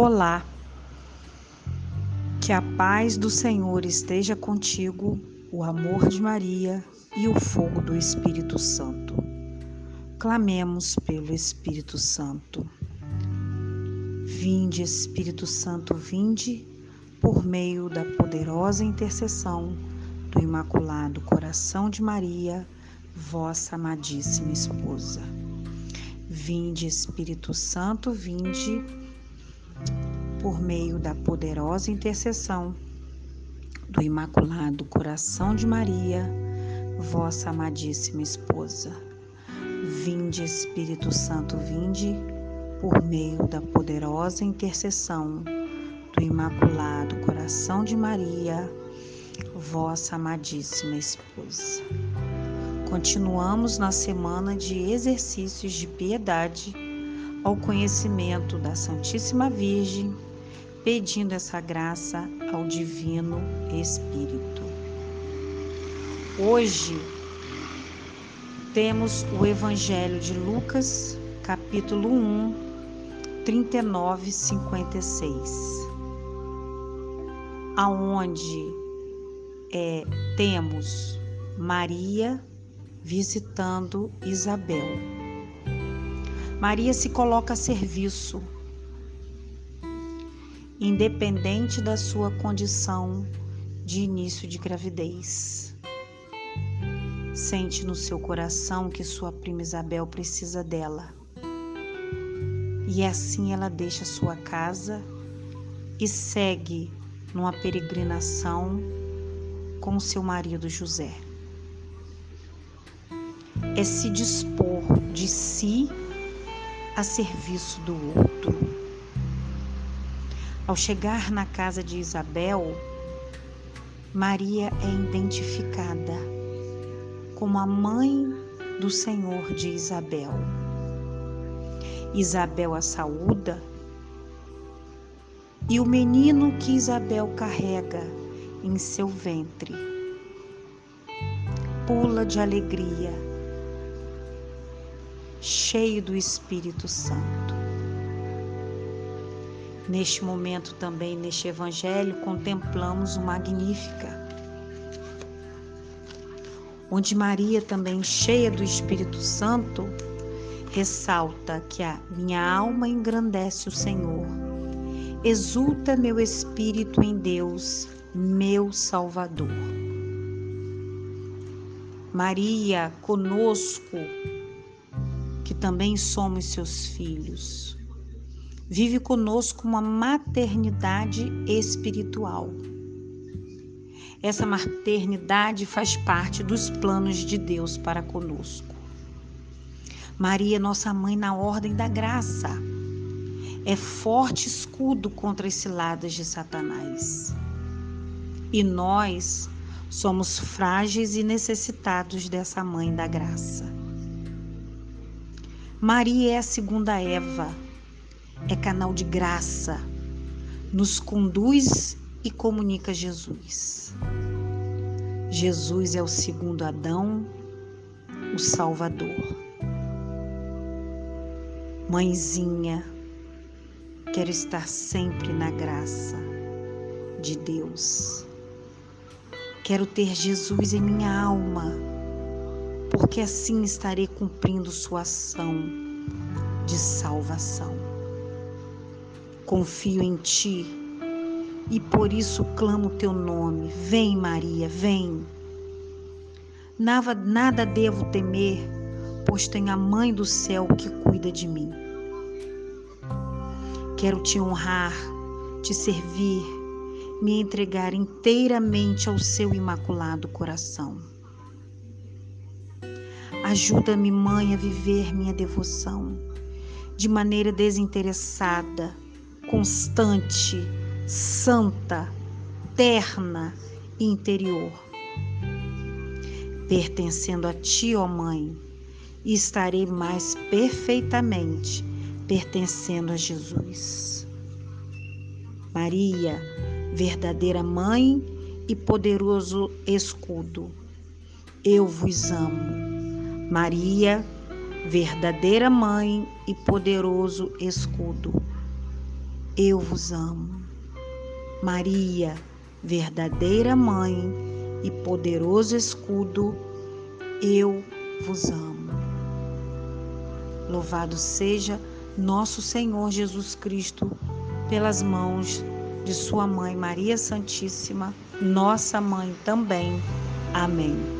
Olá, que a paz do Senhor esteja contigo, o amor de Maria e o fogo do Espírito Santo. Clamemos pelo Espírito Santo. Vinde, Espírito Santo, vinde, por meio da poderosa intercessão do Imaculado Coração de Maria, vossa amadíssima esposa. Vinde, Espírito Santo, vinde por meio da poderosa intercessão do Imaculado Coração de Maria, vossa amadíssima esposa. Vinde, Espírito Santo, vinde, por meio da poderosa intercessão do Imaculado Coração de Maria, vossa amadíssima esposa. Continuamos na semana de exercícios de piedade ao conhecimento da Santíssima Virgem, pedindo essa graça ao Divino Espírito. Hoje temos o Evangelho de Lucas, capítulo 1, 39 56, aonde é, temos Maria visitando Isabel. Maria se coloca a serviço, independente da sua condição de início de gravidez. Sente no seu coração que sua prima Isabel precisa dela. E assim ela deixa sua casa e segue numa peregrinação com seu marido José. É se dispor de si a serviço do outro. Ao chegar na casa de Isabel, Maria é identificada como a mãe do Senhor de Isabel. Isabel a saúda e o menino que Isabel carrega em seu ventre pula de alegria cheio do Espírito Santo. Neste momento também, neste Evangelho, contemplamos o Magnífica, onde Maria, também cheia do Espírito Santo, ressalta que a minha alma engrandece o Senhor, exulta meu espírito em Deus, meu Salvador. Maria conosco que também somos seus filhos. Vive conosco uma maternidade espiritual. Essa maternidade faz parte dos planos de Deus para conosco. Maria, nossa mãe, na ordem da graça, é forte escudo contra as ciladas de Satanás. E nós somos frágeis e necessitados dessa mãe da graça. Maria é a segunda Eva, é canal de graça, nos conduz e comunica Jesus. Jesus é o segundo Adão, o Salvador. Mãezinha, quero estar sempre na graça de Deus. Quero ter Jesus em minha alma porque assim estarei cumprindo sua ação de salvação. Confio em ti e por isso clamo teu nome. Vem, Maria, vem. Nada, nada devo temer, pois tenho a mãe do céu que cuida de mim. Quero te honrar, te servir, me entregar inteiramente ao seu imaculado coração. Ajuda-me, mãe, a viver minha devoção de maneira desinteressada, constante, santa, terna e interior. Pertencendo a ti, ó Mãe, estarei mais perfeitamente pertencendo a Jesus. Maria, verdadeira Mãe e poderoso escudo, eu vos amo Maria, verdadeira mãe e poderoso escudo. Eu vos amo. Maria, verdadeira mãe e poderoso escudo, eu vos amo. Louvado seja nosso Senhor Jesus Cristo pelas mãos de Sua Mãe Maria Santíssima, nossa mãe também. Amém.